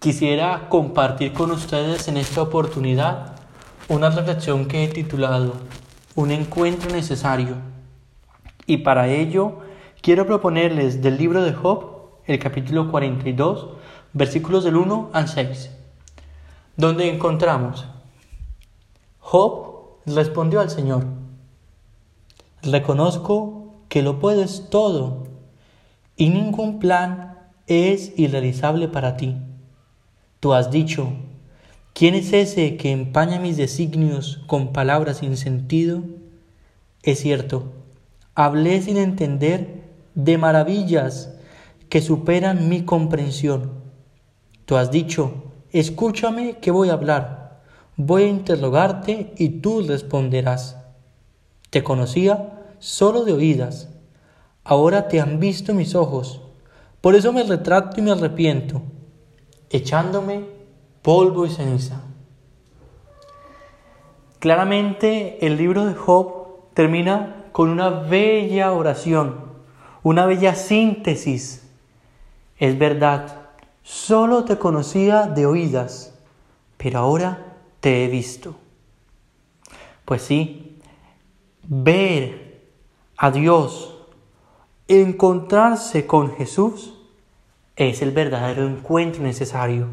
quisiera compartir con ustedes en esta oportunidad una reflexión que he titulado Un encuentro necesario. Y para ello quiero proponerles del libro de Job, el capítulo 42, versículos del 1 al 6, donde encontramos, Job respondió al Señor, reconozco que lo puedes todo y ningún plan es irrealizable para ti. Tú has dicho, ¿quién es ese que empaña mis designios con palabras sin sentido? Es cierto, hablé sin entender de maravillas que superan mi comprensión. Tú has dicho, escúchame que voy a hablar, voy a interrogarte y tú responderás. Te conocía solo de oídas ahora te han visto mis ojos. Por eso me retrato y me arrepiento, echándome polvo y ceniza. Claramente el libro de Job termina con una bella oración, una bella síntesis. Es verdad, solo te conocía de oídas, pero ahora te he visto. Pues sí, ver a Dios encontrarse con Jesús es el verdadero encuentro necesario.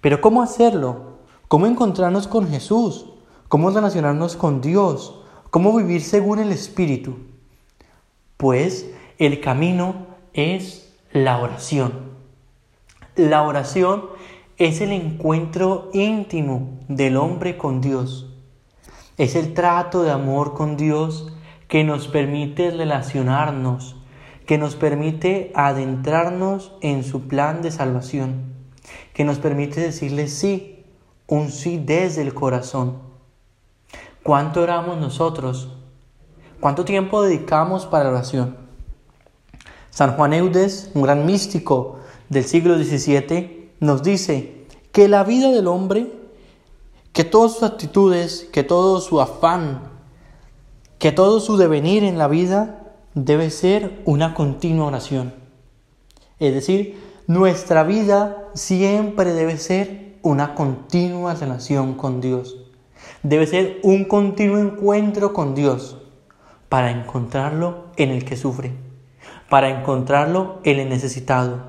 Pero ¿cómo hacerlo? ¿Cómo encontrarnos con Jesús? ¿Cómo relacionarnos con Dios? ¿Cómo vivir según el Espíritu? Pues el camino es la oración. La oración es el encuentro íntimo del hombre con Dios. Es el trato de amor con Dios que nos permite relacionarnos, que nos permite adentrarnos en su plan de salvación, que nos permite decirle sí, un sí desde el corazón. ¿Cuánto oramos nosotros? ¿Cuánto tiempo dedicamos para la oración? San Juan Eudes, un gran místico del siglo XVII, nos dice que la vida del hombre, que todas sus actitudes, que todo su afán, que todo su devenir en la vida debe ser una continua oración. Es decir, nuestra vida siempre debe ser una continua relación con Dios. Debe ser un continuo encuentro con Dios para encontrarlo en el que sufre, para encontrarlo en el necesitado,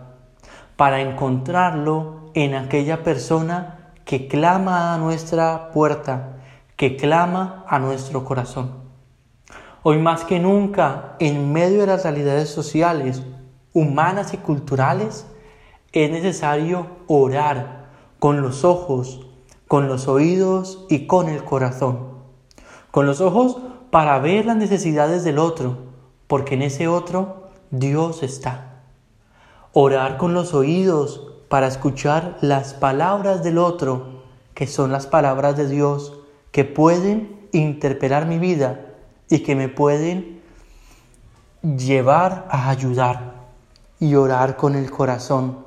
para encontrarlo en aquella persona que clama a nuestra puerta, que clama a nuestro corazón. Hoy más que nunca, en medio de las realidades sociales, humanas y culturales, es necesario orar con los ojos, con los oídos y con el corazón. Con los ojos para ver las necesidades del otro, porque en ese otro Dios está. Orar con los oídos para escuchar las palabras del otro, que son las palabras de Dios, que pueden interpelar mi vida y que me pueden llevar a ayudar y orar con el corazón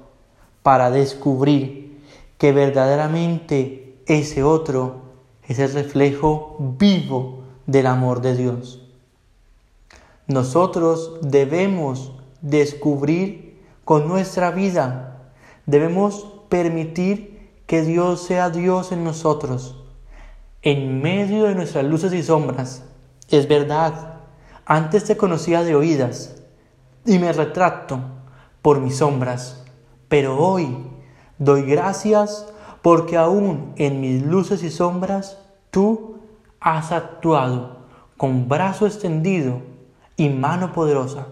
para descubrir que verdaderamente ese otro es el reflejo vivo del amor de Dios. Nosotros debemos descubrir con nuestra vida, debemos permitir que Dios sea Dios en nosotros, en medio de nuestras luces y sombras, es verdad, antes te conocía de oídas y me retracto por mis sombras, pero hoy doy gracias porque aún en mis luces y sombras tú has actuado con brazo extendido y mano poderosa.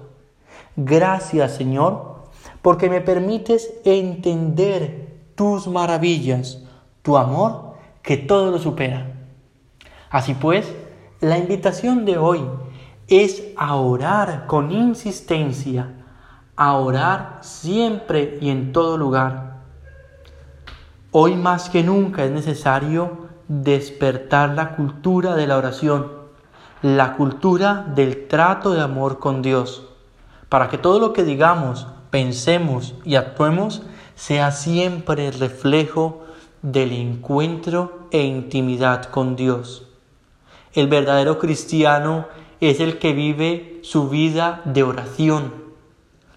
Gracias Señor, porque me permites entender tus maravillas, tu amor que todo lo supera. Así pues, la invitación de hoy es a orar con insistencia, a orar siempre y en todo lugar. Hoy más que nunca es necesario despertar la cultura de la oración, la cultura del trato de amor con Dios, para que todo lo que digamos, pensemos y actuemos sea siempre el reflejo del encuentro e intimidad con Dios. El verdadero cristiano es el que vive su vida de oración.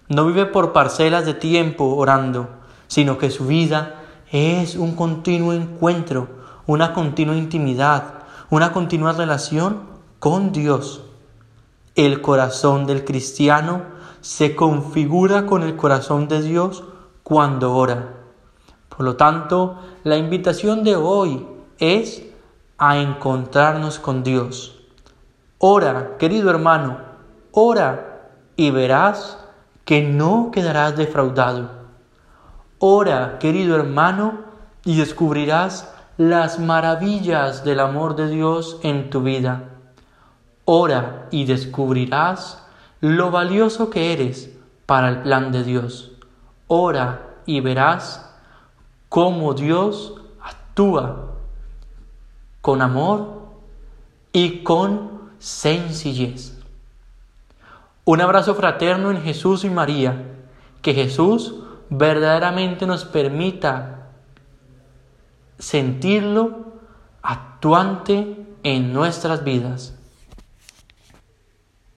No vive por parcelas de tiempo orando, sino que su vida es un continuo encuentro, una continua intimidad, una continua relación con Dios. El corazón del cristiano se configura con el corazón de Dios cuando ora. Por lo tanto, la invitación de hoy es a encontrarnos con Dios. Ora, querido hermano, ora y verás que no quedarás defraudado. Ora, querido hermano, y descubrirás las maravillas del amor de Dios en tu vida. Ora y descubrirás lo valioso que eres para el plan de Dios. Ora y verás cómo Dios actúa con amor y con sencillez. Un abrazo fraterno en Jesús y María. Que Jesús verdaderamente nos permita sentirlo actuante en nuestras vidas.